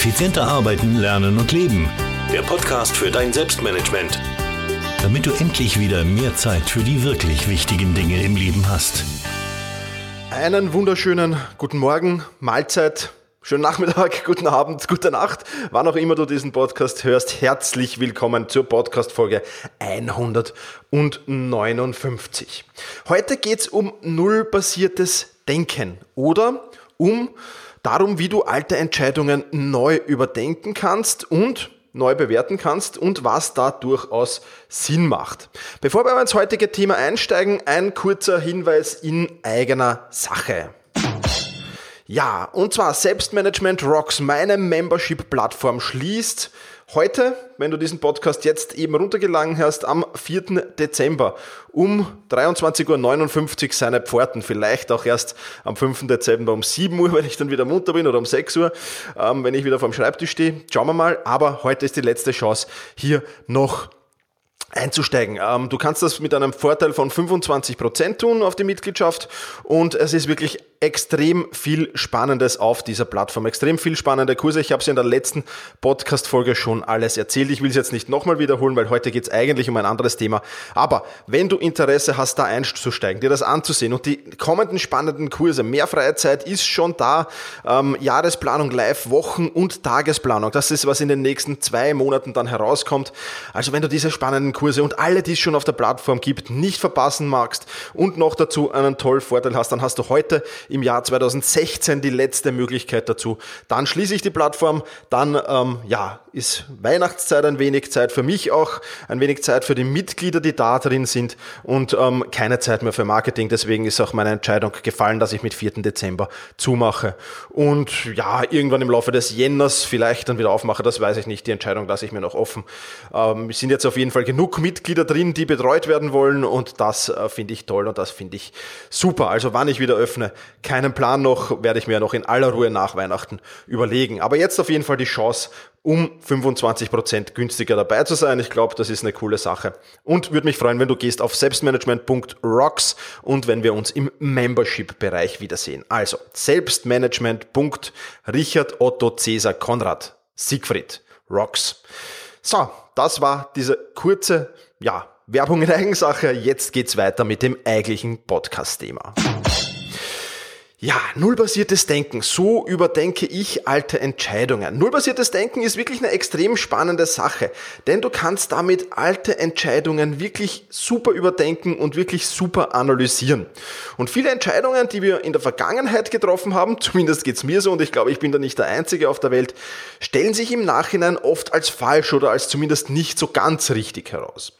Effizienter arbeiten, lernen und leben. Der Podcast für dein Selbstmanagement. Damit du endlich wieder mehr Zeit für die wirklich wichtigen Dinge im Leben hast. Einen wunderschönen guten Morgen, Mahlzeit, schönen Nachmittag, guten Abend, gute Nacht, wann auch immer du diesen Podcast hörst. Herzlich willkommen zur Podcast-Folge 159. Heute geht's um nullbasiertes Denken oder um darum, wie du alte Entscheidungen neu überdenken kannst und neu bewerten kannst und was da durchaus Sinn macht. Bevor wir ins heutige Thema einsteigen, ein kurzer Hinweis in eigener Sache. Ja, und zwar Selbstmanagement Rocks, meine Membership-Plattform schließt heute, wenn du diesen Podcast jetzt eben runtergelangen hast, am 4. Dezember um 23.59 Uhr seine Pforten. Vielleicht auch erst am 5. Dezember um 7 Uhr, wenn ich dann wieder munter bin oder um 6 Uhr, ähm, wenn ich wieder vorm Schreibtisch stehe. Schauen wir mal. Aber heute ist die letzte Chance, hier noch einzusteigen. Ähm, du kannst das mit einem Vorteil von 25 Prozent tun auf die Mitgliedschaft und es ist wirklich extrem viel Spannendes auf dieser Plattform, extrem viel spannende Kurse. Ich habe es in der letzten Podcast-Folge schon alles erzählt. Ich will es jetzt nicht nochmal wiederholen, weil heute geht es eigentlich um ein anderes Thema. Aber wenn du Interesse hast, da einzusteigen, dir das anzusehen und die kommenden spannenden Kurse, mehr freie Zeit ist schon da, ähm, Jahresplanung live, Wochen- und Tagesplanung, das ist, was in den nächsten zwei Monaten dann herauskommt. Also wenn du diese spannenden Kurse und alle, die es schon auf der Plattform gibt, nicht verpassen magst und noch dazu einen tollen Vorteil hast, dann hast du heute im Jahr 2016 die letzte Möglichkeit dazu. Dann schließe ich die Plattform, dann ähm, ja, ist Weihnachtszeit ein wenig Zeit für mich auch, ein wenig Zeit für die Mitglieder, die da drin sind und ähm, keine Zeit mehr für Marketing. Deswegen ist auch meine Entscheidung gefallen, dass ich mit 4. Dezember zumache. Und ja, irgendwann im Laufe des Jänners vielleicht dann wieder aufmache, das weiß ich nicht. Die Entscheidung lasse ich mir noch offen. Ähm, es sind jetzt auf jeden Fall genug Mitglieder drin, die betreut werden wollen und das äh, finde ich toll und das finde ich super. Also wann ich wieder öffne, keinen Plan noch, werde ich mir noch in aller Ruhe nach Weihnachten überlegen. Aber jetzt auf jeden Fall die Chance, um 25% günstiger dabei zu sein. Ich glaube, das ist eine coole Sache. Und würde mich freuen, wenn du gehst auf selbstmanagement.rocks und wenn wir uns im Membership-Bereich wiedersehen. Also selbstmanagement.richard Otto Cäsar Konrad Siegfried Rocks. So, das war diese kurze, ja, Werbung in Eigensache. Jetzt geht's weiter mit dem eigentlichen Podcast-Thema. Ja, nullbasiertes Denken. So überdenke ich alte Entscheidungen. Nullbasiertes Denken ist wirklich eine extrem spannende Sache, denn du kannst damit alte Entscheidungen wirklich super überdenken und wirklich super analysieren. Und viele Entscheidungen, die wir in der Vergangenheit getroffen haben, zumindest geht's mir so und ich glaube, ich bin da nicht der Einzige auf der Welt, stellen sich im Nachhinein oft als falsch oder als zumindest nicht so ganz richtig heraus.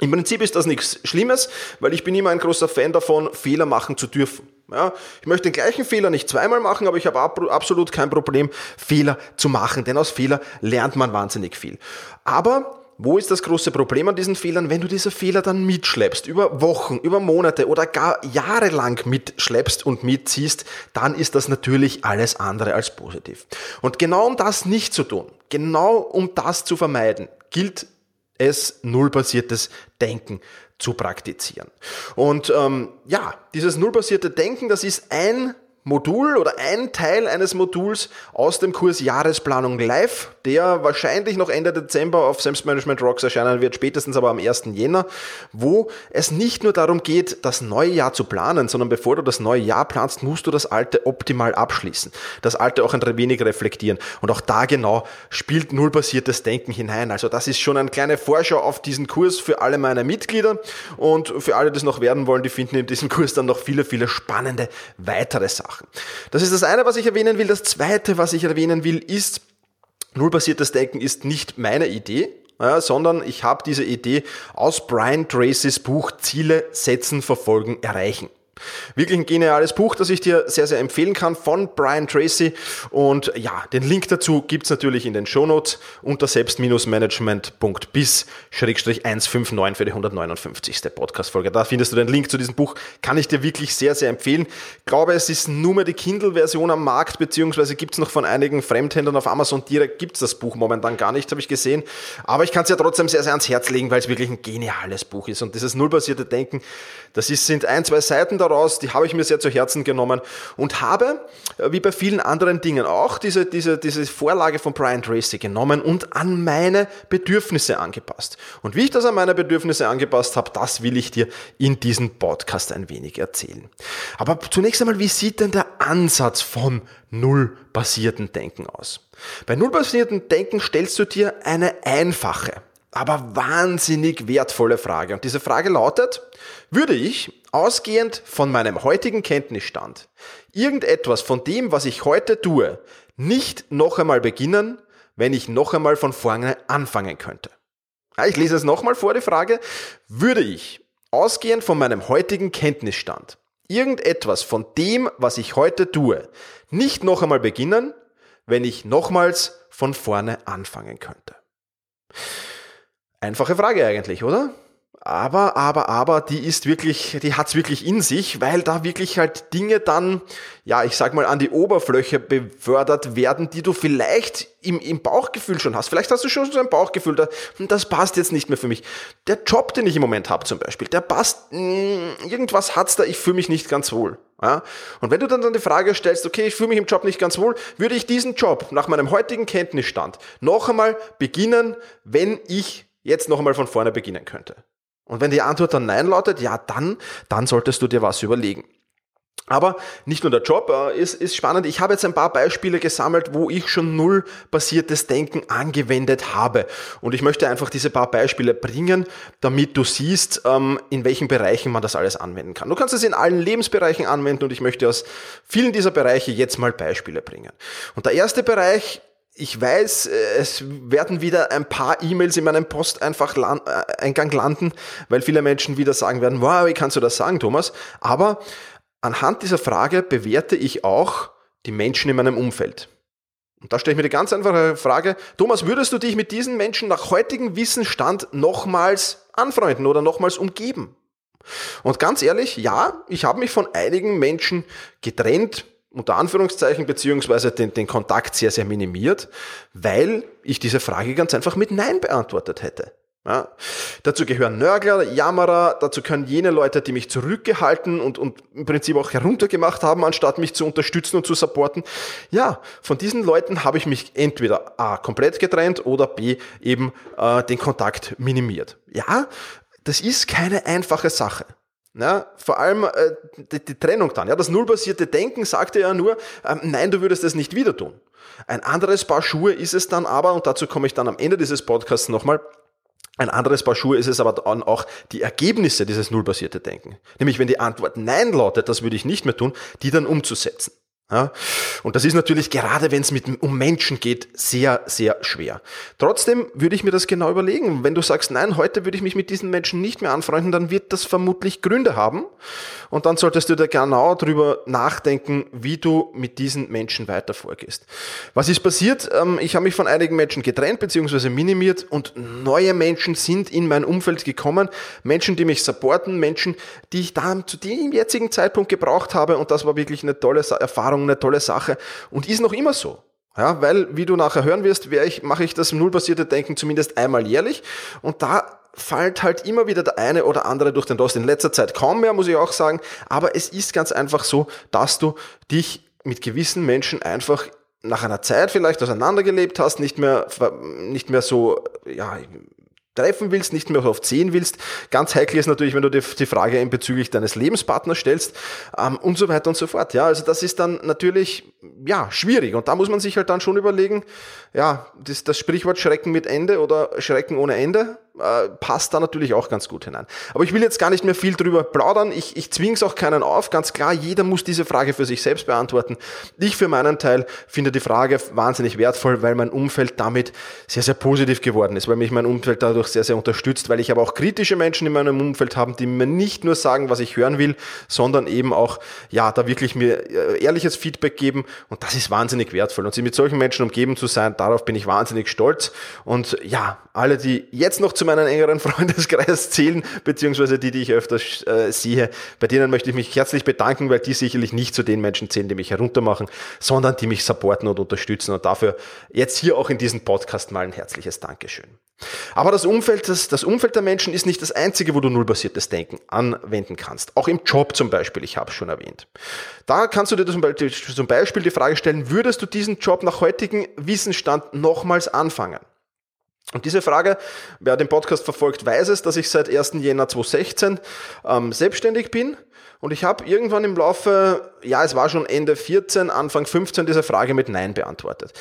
Im Prinzip ist das nichts Schlimmes, weil ich bin immer ein großer Fan davon, Fehler machen zu dürfen. Ja, ich möchte den gleichen Fehler nicht zweimal machen, aber ich habe absolut kein Problem, Fehler zu machen, denn aus Fehler lernt man wahnsinnig viel. Aber wo ist das große Problem an diesen Fehlern? Wenn du diese Fehler dann mitschleppst, über Wochen, über Monate oder gar jahrelang mitschleppst und mitziehst, dann ist das natürlich alles andere als positiv. Und genau um das nicht zu tun, genau um das zu vermeiden, gilt es nullbasiertes Denken zu praktizieren. Und ähm, ja, dieses nullbasierte Denken, das ist ein Modul oder ein Teil eines Moduls aus dem Kurs Jahresplanung Live, der wahrscheinlich noch Ende Dezember auf Selbstmanagement Rocks erscheinen wird, spätestens aber am 1. Jänner, wo es nicht nur darum geht, das neue Jahr zu planen, sondern bevor du das neue Jahr planst, musst du das alte optimal abschließen, das alte auch ein wenig reflektieren. Und auch da genau spielt nullbasiertes Denken hinein. Also das ist schon eine kleine Vorschau auf diesen Kurs für alle meine Mitglieder und für alle, die es noch werden wollen, die finden in diesem Kurs dann noch viele, viele spannende weitere Sachen machen. Das ist das eine, was ich erwähnen will. Das zweite, was ich erwähnen will, ist, nullbasiertes Denken ist nicht meine Idee, ja, sondern ich habe diese Idee aus Brian Tracys Buch Ziele setzen, verfolgen, erreichen. Wirklich ein geniales Buch, das ich dir sehr, sehr empfehlen kann von Brian Tracy. Und ja, den Link dazu gibt's natürlich in den Shownotes unter selbst-management.bis-159 für die 159. Podcast-Folge. Da findest du den Link zu diesem Buch. Kann ich dir wirklich sehr, sehr empfehlen. Ich glaube, es ist nur mehr die Kindle-Version am Markt, beziehungsweise gibt's noch von einigen Fremdhändlern auf Amazon direkt gibt's das Buch momentan gar nicht, habe ich gesehen. Aber ich kann es ja trotzdem sehr, sehr ans Herz legen, weil es wirklich ein geniales Buch ist. Und dieses nullbasierte Denken, das ist, sind ein, zwei Seiten da daraus, die habe ich mir sehr zu Herzen genommen und habe, äh, wie bei vielen anderen Dingen auch, diese, diese, diese Vorlage von Brian Tracy genommen und an meine Bedürfnisse angepasst. Und wie ich das an meine Bedürfnisse angepasst habe, das will ich dir in diesem Podcast ein wenig erzählen. Aber zunächst einmal, wie sieht denn der Ansatz vom nullbasierten Denken aus? Bei nullbasierten Denken stellst du dir eine einfache, aber wahnsinnig wertvolle Frage. Und diese Frage lautet, würde ich, ausgehend von meinem heutigen Kenntnisstand, irgendetwas von dem, was ich heute tue, nicht noch einmal beginnen, wenn ich noch einmal von vorne anfangen könnte? Ich lese es nochmal vor, die Frage, würde ich, ausgehend von meinem heutigen Kenntnisstand, irgendetwas von dem, was ich heute tue, nicht noch einmal beginnen, wenn ich nochmals von vorne anfangen könnte? Einfache Frage eigentlich, oder? Aber, aber, aber, die ist wirklich, die hat's wirklich in sich, weil da wirklich halt Dinge dann, ja, ich sag mal, an die Oberfläche befördert werden, die du vielleicht im, im Bauchgefühl schon hast. Vielleicht hast du schon so ein Bauchgefühl, da, das passt jetzt nicht mehr für mich. Der Job, den ich im Moment habe zum Beispiel, der passt, mh, mm, irgendwas hat's da, ich fühle mich nicht ganz wohl. Ja? Und wenn du dann, dann die Frage stellst, okay, ich fühle mich im Job nicht ganz wohl, würde ich diesen Job nach meinem heutigen Kenntnisstand noch einmal beginnen, wenn ich jetzt noch einmal von vorne beginnen könnte. Und wenn die Antwort dann Nein lautet, ja, dann, dann solltest du dir was überlegen. Aber nicht nur der Job äh, ist, ist spannend. Ich habe jetzt ein paar Beispiele gesammelt, wo ich schon null basiertes Denken angewendet habe. Und ich möchte einfach diese paar Beispiele bringen, damit du siehst, ähm, in welchen Bereichen man das alles anwenden kann. Du kannst es in allen Lebensbereichen anwenden und ich möchte aus vielen dieser Bereiche jetzt mal Beispiele bringen. Und der erste Bereich ich weiß, äh, es werden wieder ein paar E-Mails in meinem Posteingang äh, landen, weil viele Menschen wieder sagen werden, wow, wie kannst du das sagen, Thomas? Aber anhand dieser Frage bewerte ich auch die Menschen in meinem Umfeld. Und da stelle ich mir die ganz einfache Frage, Thomas, würdest du dich mit diesen Menschen nach heutigem Wissensstand nochmals anfreunden oder nochmals umgeben? Und ganz ehrlich, ja, ich habe mich von einigen Menschen getrennt, unter Anführungszeichen, beziehungsweise den, den Kontakt sehr, sehr minimiert, weil ich diese Frage ganz einfach mit Nein beantwortet hätte. Ja. Dazu gehören Nörgler, Jammerer, dazu können jene Leute, die mich zurückgehalten und, und im Prinzip auch heruntergemacht haben, anstatt mich zu unterstützen und zu supporten. Ja, von diesen Leuten habe ich mich entweder A komplett getrennt oder B eben äh, den Kontakt minimiert. Ja, das ist keine einfache Sache. Ja, vor allem äh, die, die, Trennung dann. Ja, das nullbasierte Denken sagte ja nur, ähm, nein, du würdest es nicht wieder tun. Ein anderes Paar Schuhe ist es dann aber, und dazu komme ich dann am Ende dieses Podcasts nochmal, ein anderes Paar Schuhe ist es aber dann auch die Ergebnisse dieses nullbasierte Denken. Nämlich wenn die Antwort Nein lautet, das würde ich nicht mehr tun, die dann umzusetzen. Ja, und das ist natürlich gerade, wenn es um Menschen geht, sehr, sehr schwer. Trotzdem würde ich mir das genau überlegen. Wenn du sagst, nein, heute würde ich mich mit diesen Menschen nicht mehr anfreunden, dann wird das vermutlich Gründe haben. Und dann solltest du da genau drüber nachdenken, wie du mit diesen Menschen weiter vorgehst. Was ist passiert? Ähm, ich habe mich von einigen Menschen getrennt bzw. minimiert und neue Menschen sind in mein Umfeld gekommen. Menschen, die mich supporten, Menschen, die ich da zu dem jetzigen Zeitpunkt gebraucht habe. Und das war wirklich eine tolle Erfahrung Erfahrung, eine tolle Sache und ist noch immer so. Ja, weil, wie du nachher hören wirst, ich, mache ich das nullbasierte Denken zumindest einmal jährlich und da fällt halt immer wieder der eine oder andere durch den Dost. In letzter Zeit kaum mehr, muss ich auch sagen, aber es ist ganz einfach so, dass du dich mit gewissen Menschen einfach nach einer Zeit vielleicht auseinandergelebt hast, nicht mehr, nicht mehr so, ja, treffen willst, nicht mehr oft sehen willst. Ganz heikel ist natürlich, wenn du dir die Frage bezüglich deines Lebenspartners stellst ähm, und so weiter und so fort. Ja, also das ist dann natürlich ja schwierig und da muss man sich halt dann schon überlegen, ja, das, das Sprichwort Schrecken mit Ende oder Schrecken ohne Ende äh, passt da natürlich auch ganz gut hinein. Aber ich will jetzt gar nicht mehr viel drüber plaudern. Ich, ich zwinge es auch keinen auf. Ganz klar, jeder muss diese Frage für sich selbst beantworten. Ich für meinen Teil finde die Frage wahnsinnig wertvoll, weil mein Umfeld damit sehr, sehr positiv geworden ist, weil mich mein Umfeld dadurch sehr, sehr unterstützt, weil ich aber auch kritische Menschen in meinem Umfeld habe, die mir nicht nur sagen, was ich hören will, sondern eben auch, ja, da wirklich mir äh, ehrliches Feedback geben. Und das ist wahnsinnig wertvoll. Und sie mit solchen Menschen umgeben zu sein, darauf bin ich wahnsinnig stolz. Und ja, alle, die jetzt noch zu meinen engeren Freundeskreis zählen, beziehungsweise die, die ich öfters äh, sehe, bei denen möchte ich mich herzlich bedanken, weil die sicherlich nicht zu den Menschen zählen, die mich heruntermachen, sondern die mich supporten und unterstützen. Und dafür jetzt hier auch in diesem Podcast mal ein herzliches Dankeschön. Aber das Umfeld, das, das Umfeld der Menschen ist nicht das einzige, wo du nullbasiertes Denken anwenden kannst. Auch im Job zum Beispiel, ich habe es schon erwähnt. Da kannst du dir zum Beispiel, die Frage stellen, würdest du diesen Job nach heutigem Wissensstand nochmals anfangen? Und diese Frage, wer den Podcast verfolgt, weiß es, dass ich seit 1. Jänner 2016 ähm, selbstständig bin. Und ich habe irgendwann im Laufe, ja, es war schon Ende 14, Anfang 15, diese Frage mit Nein beantwortet.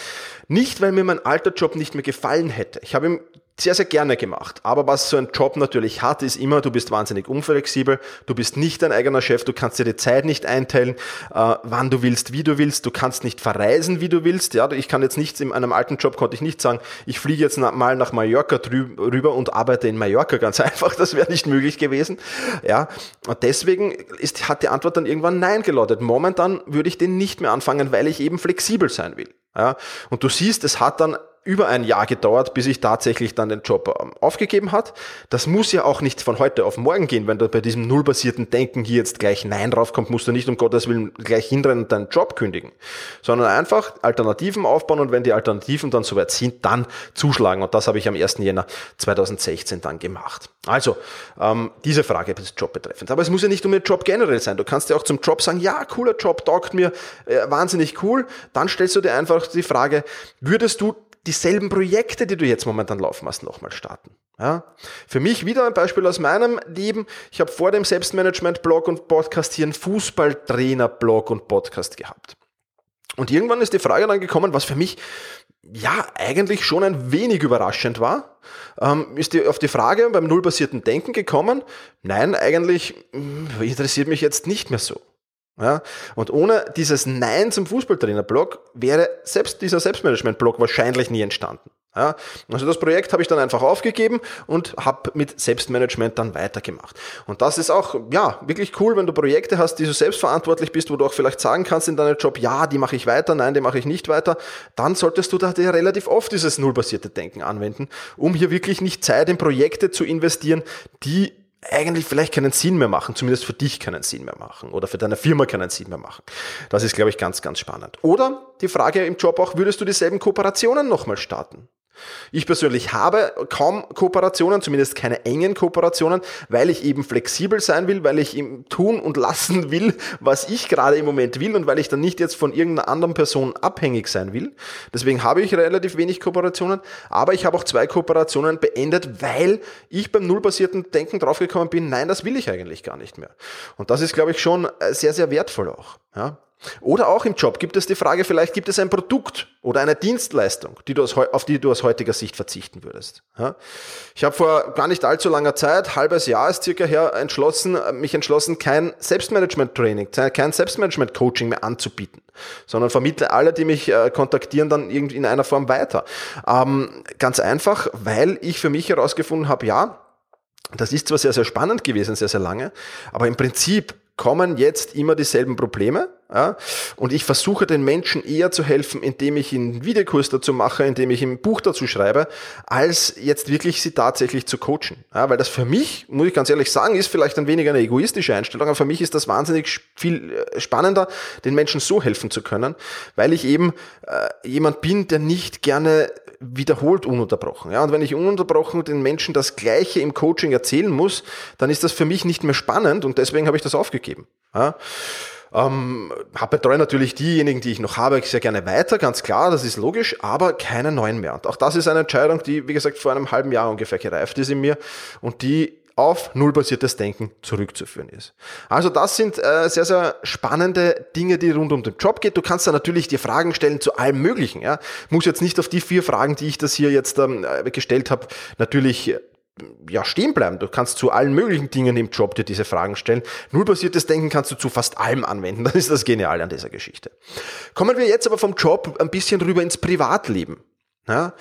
Nicht, weil mir mein alter Job nicht mehr gefallen hätte. Ich habe ihm sehr, sehr gerne gemacht. Aber was so ein Job natürlich hat, ist immer, du bist wahnsinnig unflexibel, du bist nicht dein eigener Chef, du kannst dir die Zeit nicht einteilen, äh, wann du willst, wie du willst, du kannst nicht verreisen, wie du willst. Ja, ich kann jetzt nicht, in einem alten Job konnte ich nicht sagen, ich fliege jetzt mal nach Mallorca rüber und arbeite in Mallorca ganz einfach, das wäre nicht möglich gewesen. Ja, und deswegen ist, hat die Antwort dann irgendwann Nein gelautet. Momentan würde ich den nicht mehr anfangen, weil ich eben flexibel sein will. Ja, und du siehst, es hat dann über ein Jahr gedauert, bis ich tatsächlich dann den Job ähm, aufgegeben hat. Das muss ja auch nicht von heute auf morgen gehen. Wenn du bei diesem nullbasierten Denken hier jetzt gleich Nein draufkommt, musst du nicht um Gottes Willen gleich hinrennen und deinen Job kündigen, sondern einfach Alternativen aufbauen und wenn die Alternativen dann soweit sind, dann zuschlagen. Und das habe ich am 1. Jänner 2016 dann gemacht. Also, ähm, diese Frage ist Job betreffend. Aber es muss ja nicht um den Job generell sein. Du kannst ja auch zum Job sagen, ja, cooler Job, taugt mir, äh, wahnsinnig cool. Dann stellst du dir einfach die Frage, würdest du dieselben Projekte, die du jetzt momentan laufen hast, nochmal starten. Ja? Für mich wieder ein Beispiel aus meinem Leben. Ich habe vor dem Selbstmanagement-Blog und Podcast hier einen Fußballtrainer-Blog und Podcast gehabt. Und irgendwann ist die Frage dann gekommen, was für mich ja eigentlich schon ein wenig überraschend war, ähm, ist die, auf die Frage beim nullbasierten Denken gekommen, nein, eigentlich hm, interessiert mich jetzt nicht mehr so. Ja, und ohne dieses Nein zum Fußballtrainer-Blog wäre selbst dieser Selbstmanagement-Blog wahrscheinlich nie entstanden. Ja, also das Projekt habe ich dann einfach aufgegeben und habe mit Selbstmanagement dann weitergemacht. Und das ist auch ja wirklich cool, wenn du Projekte hast, die du selbstverantwortlich bist, wo du auch vielleicht sagen kannst in deinem Job, ja, die mache ich weiter, nein, die mache ich nicht weiter. Dann solltest du da relativ oft dieses nullbasierte Denken anwenden, um hier wirklich nicht Zeit in Projekte zu investieren, die eigentlich vielleicht keinen Sinn mehr machen, zumindest für dich keinen Sinn mehr machen oder für deine Firma keinen Sinn mehr machen. Das ist, glaube ich, ganz, ganz spannend. Oder die Frage im Job auch, würdest du dieselben Kooperationen nochmal starten? Ich persönlich habe kaum Kooperationen, zumindest keine engen Kooperationen, weil ich eben flexibel sein will, weil ich ihm tun und lassen will, was ich gerade im Moment will und weil ich dann nicht jetzt von irgendeiner anderen Person abhängig sein will. Deswegen habe ich relativ wenig Kooperationen, aber ich habe auch zwei Kooperationen beendet, weil ich beim nullbasierten Denken draufgekommen bin, nein, das will ich eigentlich gar nicht mehr. Und das ist, glaube ich, schon sehr, sehr wertvoll auch. Ja? Oder auch im Job gibt es die Frage, vielleicht gibt es ein Produkt oder eine Dienstleistung, die aus, auf die du aus heutiger Sicht verzichten würdest. Ja? Ich habe vor gar nicht allzu langer Zeit, halbes Jahr ist circa her, entschlossen, mich entschlossen, kein Selbstmanagement-Training, kein Selbstmanagement-Coaching mehr anzubieten, sondern vermittle alle, die mich äh, kontaktieren, dann irgendwie in einer Form weiter. Ähm, ganz einfach, weil ich für mich herausgefunden habe, ja, das ist zwar sehr, sehr spannend gewesen, sehr, sehr lange, aber im Prinzip kommen jetzt immer dieselben Probleme. Ja? Und ich versuche den Menschen eher zu helfen, indem ich einen Videokurs dazu mache, indem ich ein Buch dazu schreibe, als jetzt wirklich sie tatsächlich zu coachen. Ja? Weil das für mich, muss ich ganz ehrlich sagen, ist vielleicht ein wenig eine egoistische Einstellung, aber für mich ist das wahnsinnig viel äh, spannender, den Menschen so helfen zu können, weil ich eben äh, jemand bin, der nicht gerne wiederholt ununterbrochen. Ja, und wenn ich ununterbrochen den Menschen das Gleiche im Coaching erzählen muss, dann ist das für mich nicht mehr spannend und deswegen habe ich das aufgegeben. Ja. Ähm, betreue natürlich diejenigen, die ich noch habe, sehr gerne weiter, ganz klar, das ist logisch, aber keine neuen mehr. Und auch das ist eine Entscheidung, die, wie gesagt, vor einem halben Jahr ungefähr gereift ist in mir und die auf nullbasiertes Denken zurückzuführen ist. Also das sind äh, sehr, sehr spannende Dinge, die rund um den Job geht. Du kannst da natürlich dir Fragen stellen zu allem Möglichen. Ja? Muss jetzt nicht auf die vier Fragen, die ich das hier jetzt ähm, äh, gestellt habe, natürlich ja, stehen bleiben. Du kannst zu allen möglichen Dingen im Job dir diese Fragen stellen. Nullbasiertes Denken kannst du zu fast allem anwenden. Das ist das Geniale an dieser Geschichte. Kommen wir jetzt aber vom Job ein bisschen rüber ins Privatleben. Ja?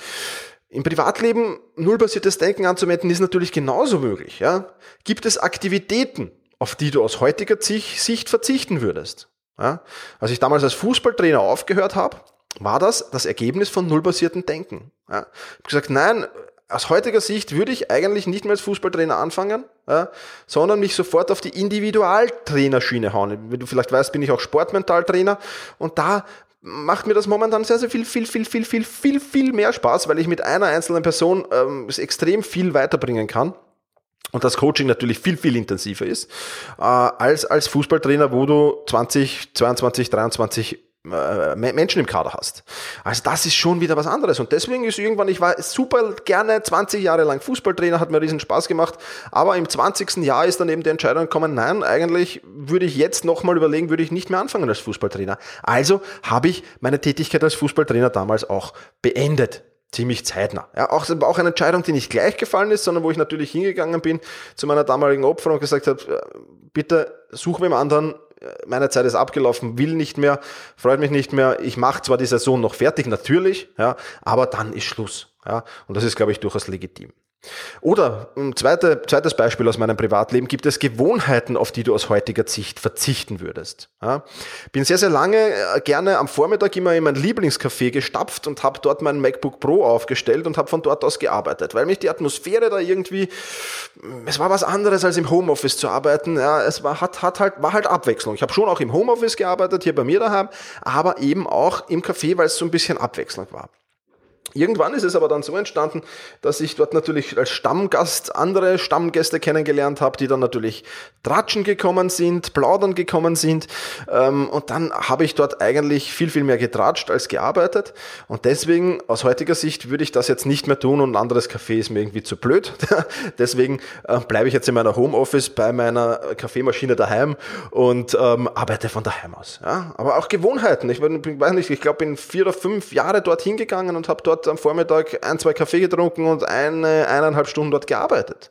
Im Privatleben nullbasiertes Denken anzuwenden ist natürlich genauso möglich. Ja? Gibt es Aktivitäten, auf die du aus heutiger Sicht verzichten würdest? Ja? Als ich damals als Fußballtrainer aufgehört habe, war das das Ergebnis von nullbasierten Denken. Ja? Ich habe gesagt, nein, aus heutiger Sicht würde ich eigentlich nicht mehr als Fußballtrainer anfangen, ja, sondern mich sofort auf die Individualtrainerschiene hauen. Wie du vielleicht weißt, bin ich auch Sportmentaltrainer und da macht mir das momentan sehr, sehr viel, viel, viel, viel, viel, viel, viel mehr Spaß, weil ich mit einer einzelnen Person ähm, extrem viel weiterbringen kann und das Coaching natürlich viel, viel intensiver ist, äh, als als Fußballtrainer, wo du 20, 22, 23 äh, Menschen im Kader hast. Also das ist schon wieder was anderes. Und deswegen ist irgendwann, ich war super gerne 20 Jahre lang Fußballtrainer, hat mir riesen Spaß gemacht, aber im 20. Jahr ist dann eben die Entscheidung gekommen, nein, eigentlich würde ich jetzt nochmal überlegen, würde ich nicht mehr anfangen als Fußballtrainer. Also habe ich meine Tätigkeit als Fußballtrainer damals auch beendet ziemlich zeitnah. Ja, auch, auch eine Entscheidung, die nicht gleich gefallen ist, sondern wo ich natürlich hingegangen bin zu meiner damaligen Opfer und gesagt habe, äh, bitte such mit dem anderen, äh, meine Zeit ist abgelaufen, will nicht mehr, freut mich nicht mehr. Ich mache zwar die Saison noch fertig, natürlich, ja, aber dann ist Schluss. Ja, und das ist, glaube ich, durchaus legitim. Oder ein zweite, zweites Beispiel aus meinem Privatleben, gibt es Gewohnheiten, auf die du aus heutiger Sicht verzichten würdest. Ja, bin sehr, sehr lange äh, gerne am Vormittag immer in mein Lieblingscafé gestapft und habe dort mein MacBook Pro aufgestellt und habe von dort aus gearbeitet, weil mich die Atmosphäre da irgendwie, es war was anderes als im Homeoffice zu arbeiten. Ja, es war, hat, hat halt, war halt Abwechslung. Ich habe schon auch im Homeoffice gearbeitet, hier bei mir daheim, aber eben auch im Café, weil es so ein bisschen Abwechslung war. Irgendwann ist es aber dann so entstanden, dass ich dort natürlich als Stammgast andere Stammgäste kennengelernt habe, die dann natürlich tratschen gekommen sind, plaudern gekommen sind. Ähm, und dann habe ich dort eigentlich viel, viel mehr getratscht als gearbeitet. Und deswegen, aus heutiger Sicht, würde ich das jetzt nicht mehr tun und ein anderes Café ist mir irgendwie zu blöd. deswegen äh, bleibe ich jetzt in meiner Homeoffice bei meiner Kaffeemaschine daheim und ähm, arbeite von daheim aus. Ja? Aber auch Gewohnheiten. Ich weiß nicht, ich glaube, bin vier oder fünf Jahre dorthin gegangen und habe dort am Vormittag ein, zwei Kaffee getrunken und eine, eineinhalb Stunden dort gearbeitet.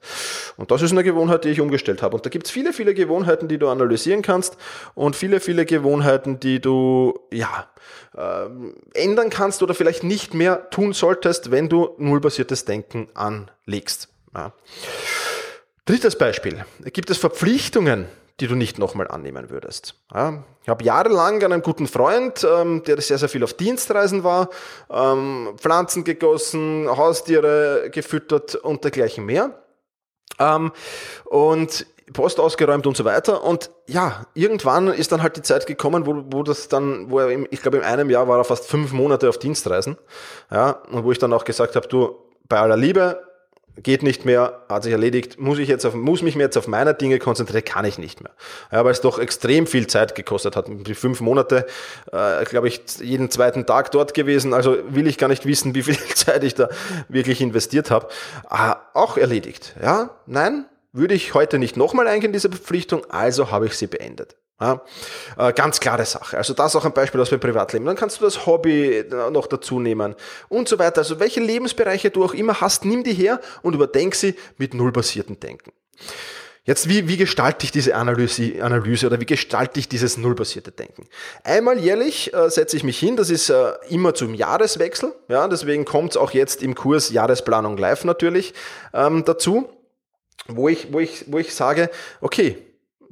Und das ist eine Gewohnheit, die ich umgestellt habe. Und da gibt es viele, viele Gewohnheiten, die du analysieren kannst und viele, viele Gewohnheiten, die du, ja, äh, ändern kannst oder vielleicht nicht mehr tun solltest, wenn du nullbasiertes Denken anlegst. Ja. Drittes Beispiel. Gibt es Verpflichtungen, die du nicht nochmal annehmen würdest. Ja, ich habe jahrelang einen guten Freund, ähm, der sehr, sehr viel auf Dienstreisen war, ähm, Pflanzen gegossen, Haustiere gefüttert und dergleichen mehr. Ähm, und Post ausgeräumt und so weiter. Und ja, irgendwann ist dann halt die Zeit gekommen, wo, wo das dann, wo er, im, ich glaube, in einem Jahr war er fast fünf Monate auf Dienstreisen. Ja, und wo ich dann auch gesagt habe, du, bei aller Liebe, geht nicht mehr, hat sich erledigt, muss ich jetzt auf, muss mich jetzt auf meine Dinge konzentrieren, kann ich nicht mehr. Ja, weil es doch extrem viel Zeit gekostet hat. Fünf Monate, äh, glaube ich, jeden zweiten Tag dort gewesen. Also will ich gar nicht wissen, wie viel Zeit ich da wirklich investiert habe. Äh, auch erledigt. Ja, nein, würde ich heute nicht nochmal eingehen, diese Verpflichtung, also habe ich sie beendet. Ja, äh, ganz klare Sache. Also das auch ein Beispiel aus dem Privatleben. Dann kannst du das Hobby äh, noch dazu nehmen und so weiter. Also welche Lebensbereiche du auch immer hast, nimm die her und überdenk sie mit nullbasierten Denken. Jetzt, wie, wie gestalte ich diese Analyse, Analyse oder wie gestalte ich dieses nullbasierte Denken? Einmal jährlich äh, setze ich mich hin, das ist äh, immer zum Jahreswechsel, ja, deswegen kommt es auch jetzt im Kurs Jahresplanung live natürlich ähm, dazu, wo ich, wo, ich, wo ich sage, okay,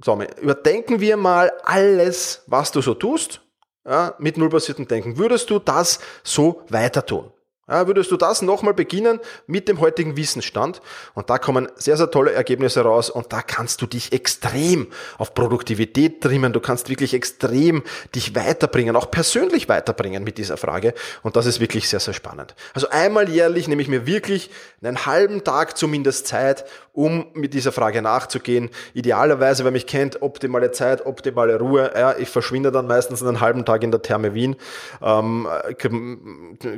Tommy, überdenken wir mal alles, was du so tust, ja, mit nullbasiertem Denken. Würdest du das so weiter tun? Ja, würdest du das nochmal beginnen mit dem heutigen Wissensstand und da kommen sehr, sehr tolle Ergebnisse raus und da kannst du dich extrem auf Produktivität trimmen, du kannst wirklich extrem dich weiterbringen, auch persönlich weiterbringen mit dieser Frage und das ist wirklich sehr, sehr spannend. Also einmal jährlich nehme ich mir wirklich einen halben Tag zumindest Zeit, um mit dieser Frage nachzugehen. Idealerweise, wer mich kennt, optimale Zeit, optimale Ruhe. Ja, ich verschwinde dann meistens einen halben Tag in der Therme Wien, ähm,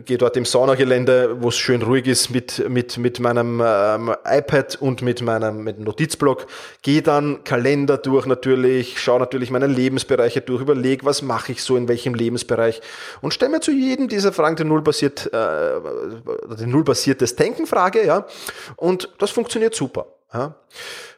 gehe dort im Sauna Gelände, wo es schön ruhig ist, mit, mit, mit meinem ähm, iPad und mit meinem mit Notizblock. Gehe dann Kalender durch natürlich, schaue natürlich meine Lebensbereiche durch, überlege, was mache ich so in welchem Lebensbereich und stelle mir zu jedem dieser Fragen die nullbasiert, äh, die nullbasiertes Denken Frage, ja. Und das funktioniert super. Ja.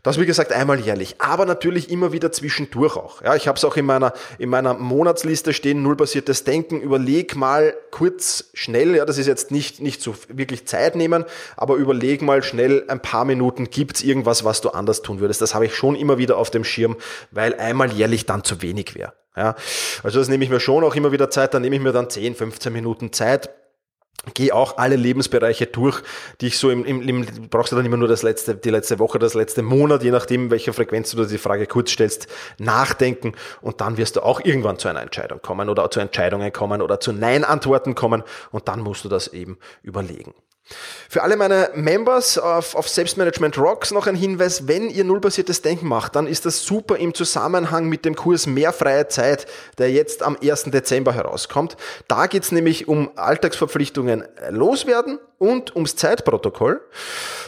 Das wie gesagt einmal jährlich, aber natürlich immer wieder zwischendurch auch. Ja, ich habe es auch in meiner, in meiner Monatsliste stehen, nullbasiertes Denken. Überleg mal kurz, schnell, ja, das ist jetzt nicht, nicht so wirklich Zeit nehmen, aber überleg mal schnell ein paar Minuten, gibt's irgendwas, was du anders tun würdest. Das habe ich schon immer wieder auf dem Schirm, weil einmal jährlich dann zu wenig wäre. Ja, also das nehme ich mir schon auch immer wieder Zeit, dann nehme ich mir dann 10, 15 Minuten Zeit Geh auch alle Lebensbereiche durch, die ich so im, im, im brauchst du dann immer nur das letzte, die letzte Woche, das letzte Monat, je nachdem, welcher Frequenz du die Frage kurz stellst, nachdenken und dann wirst du auch irgendwann zu einer Entscheidung kommen oder zu Entscheidungen kommen oder zu Nein-Antworten kommen und dann musst du das eben überlegen. Für alle meine Members auf, auf Selbstmanagement Rocks noch ein Hinweis, wenn ihr nullbasiertes Denken macht, dann ist das super im Zusammenhang mit dem Kurs Mehr freie Zeit, der jetzt am 1. Dezember herauskommt. Da geht es nämlich um Alltagsverpflichtungen loswerden und ums Zeitprotokoll.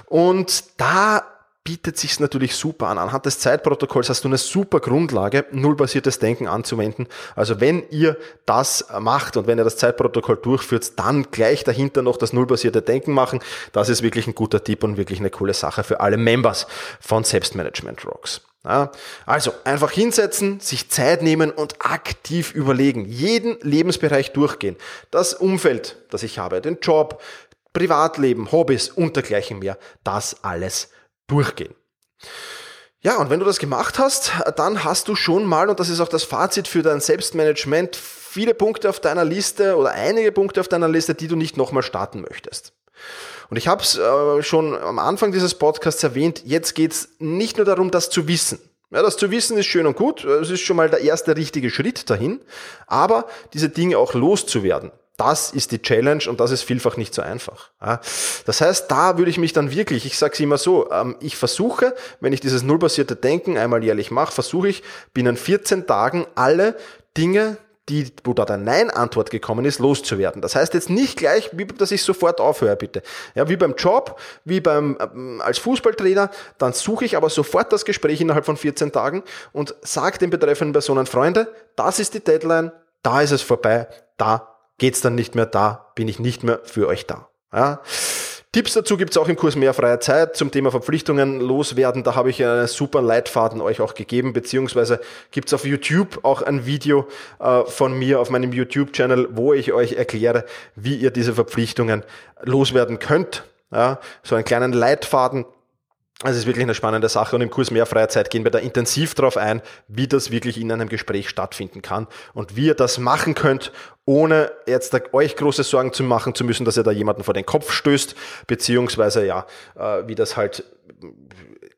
Und da bietet sich natürlich super an. Anhand des Zeitprotokolls hast du eine super Grundlage, nullbasiertes Denken anzuwenden. Also wenn ihr das macht und wenn ihr das Zeitprotokoll durchführt, dann gleich dahinter noch das nullbasierte Denken machen. Das ist wirklich ein guter Tipp und wirklich eine coole Sache für alle Members von Selbstmanagement Rocks. Ja, also einfach hinsetzen, sich Zeit nehmen und aktiv überlegen, jeden Lebensbereich durchgehen. Das Umfeld, das ich habe, den Job, Privatleben, Hobbys und dergleichen mehr, das alles durchgehen. Ja, und wenn du das gemacht hast, dann hast du schon mal, und das ist auch das Fazit für dein Selbstmanagement, viele Punkte auf deiner Liste oder einige Punkte auf deiner Liste, die du nicht nochmal starten möchtest. Und ich habe es äh, schon am Anfang dieses Podcasts erwähnt, jetzt geht es nicht nur darum, das zu wissen. Ja, das zu wissen ist schön und gut, es ist schon mal der erste richtige Schritt dahin, aber diese Dinge auch loszuwerden das ist die Challenge und das ist vielfach nicht so einfach. Das heißt, da würde ich mich dann wirklich, ich sage es immer so, ähm, ich versuche, wenn ich dieses nullbasierte Denken einmal jährlich mache, versuche ich binnen 14 Tagen alle Dinge, die, wo da der Nein-Antwort gekommen ist, loszuwerden. Das heißt jetzt nicht gleich, dass ich sofort aufhöre, bitte. Ja, wie beim Job, wie beim, ähm, als Fußballtrainer, dann suche ich aber sofort das Gespräch innerhalb von 14 Tagen und sage den betreffenden Personen, Freunde, das ist die Deadline, da ist es vorbei, da geht's dann nicht mehr da, bin ich nicht mehr für euch da. Ja. Tipps dazu gibt's auch im Kurs Mehr freie Zeit zum Thema Verpflichtungen loswerden. Da habe ich einen super Leitfaden euch auch gegeben, beziehungsweise gibt's auf YouTube auch ein Video äh, von mir auf meinem YouTube-Channel, wo ich euch erkläre, wie ihr diese Verpflichtungen loswerden könnt. Ja, so einen kleinen Leitfaden, also es ist wirklich eine spannende Sache und im Kurs Mehr Freizeit gehen wir da intensiv darauf ein, wie das wirklich in einem Gespräch stattfinden kann und wie ihr das machen könnt, ohne jetzt euch große Sorgen zu machen zu müssen, dass ihr da jemanden vor den Kopf stößt, beziehungsweise ja, äh, wie das halt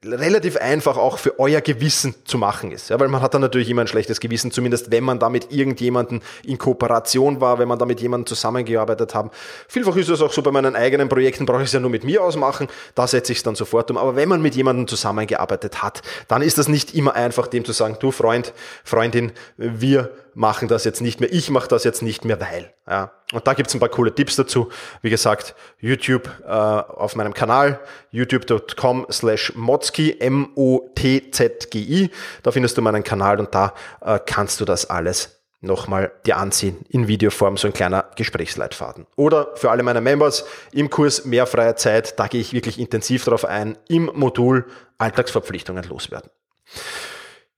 relativ einfach auch für euer Gewissen zu machen ist. Ja, weil man hat dann natürlich immer ein schlechtes Gewissen, zumindest wenn man da mit irgendjemanden in Kooperation war, wenn man da mit jemandem zusammengearbeitet haben. Vielfach ist es auch so, bei meinen eigenen Projekten brauche ich es ja nur mit mir ausmachen, da setze ich es dann sofort um. Aber wenn man mit jemandem zusammengearbeitet hat, dann ist das nicht immer einfach, dem zu sagen, du Freund, Freundin, wir machen das jetzt nicht mehr, ich mache das jetzt nicht mehr, weil. Ja. Und da gibt's ein paar coole Tipps dazu. Wie gesagt, YouTube äh, auf meinem Kanal, youtube.com slash motzki, M-O-T-Z-G-I. Da findest du meinen Kanal und da äh, kannst du das alles nochmal dir ansehen in Videoform, so ein kleiner Gesprächsleitfaden. Oder für alle meine Members im Kurs Mehr freie Zeit, da gehe ich wirklich intensiv darauf ein, im Modul Alltagsverpflichtungen loswerden.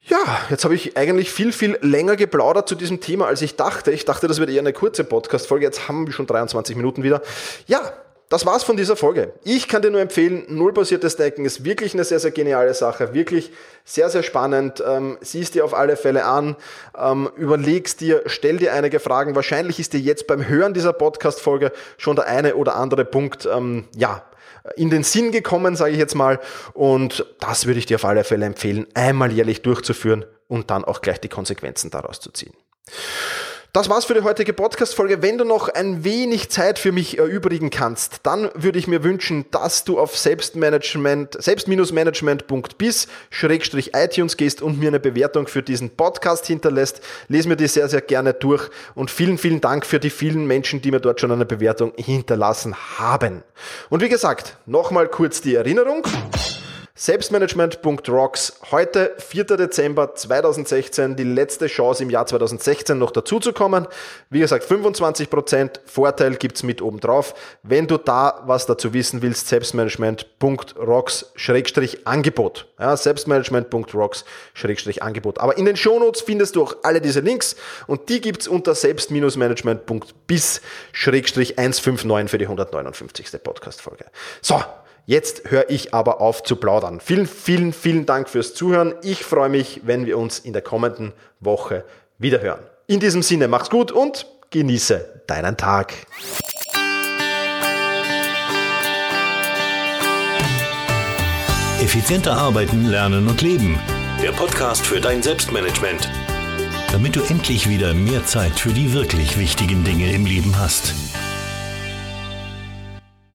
Ja, jetzt habe ich eigentlich viel, viel länger geplaudert zu diesem Thema, als ich dachte. Ich dachte, das wird eher eine kurze Podcast-Folge. Jetzt haben wir schon 23 Minuten wieder. Ja, das war's von dieser Folge. Ich kann dir nur empfehlen, nullbasiertes Denken ist wirklich eine sehr, sehr geniale Sache. Wirklich sehr, sehr spannend. Ähm, siehst dir auf alle Fälle an, ähm, überlegst dir, stell dir einige Fragen. Wahrscheinlich ist dir jetzt beim Hören dieser Podcast-Folge schon der eine oder andere Punkt, ähm, ja, in den Sinn gekommen, sage ich jetzt mal. Und das würde ich dir auf alle Fälle empfehlen, einmal jährlich durchzuführen und dann auch gleich die Konsequenzen daraus zu ziehen. Das war's für die heutige Podcast-Folge. Wenn du noch ein wenig Zeit für mich erübrigen kannst, dann würde ich mir wünschen, dass du auf Selbstmanagement, selbst-management.bis iTunes gehst und mir eine Bewertung für diesen Podcast hinterlässt. Lese mir die sehr, sehr gerne durch und vielen, vielen Dank für die vielen Menschen, die mir dort schon eine Bewertung hinterlassen haben. Und wie gesagt, nochmal kurz die Erinnerung. Selbstmanagement.rocks, heute 4. Dezember 2016, die letzte Chance im Jahr 2016 noch dazuzukommen. Wie gesagt, 25% Vorteil gibt's mit oben drauf. Wenn du da was dazu wissen willst, selbstmanagement.rocks-angebot. Ja, selbstmanagement.rocks-angebot. Aber in den Shownotes findest du auch alle diese Links und die gibt's unter selbst-management.bis-159 für die 159. Podcast-Folge. So, Jetzt höre ich aber auf zu plaudern. Vielen, vielen, vielen Dank fürs Zuhören. Ich freue mich, wenn wir uns in der kommenden Woche wiederhören. In diesem Sinne, mach's gut und genieße deinen Tag. Effizienter arbeiten, lernen und leben. Der Podcast für dein Selbstmanagement. Damit du endlich wieder mehr Zeit für die wirklich wichtigen Dinge im Leben hast.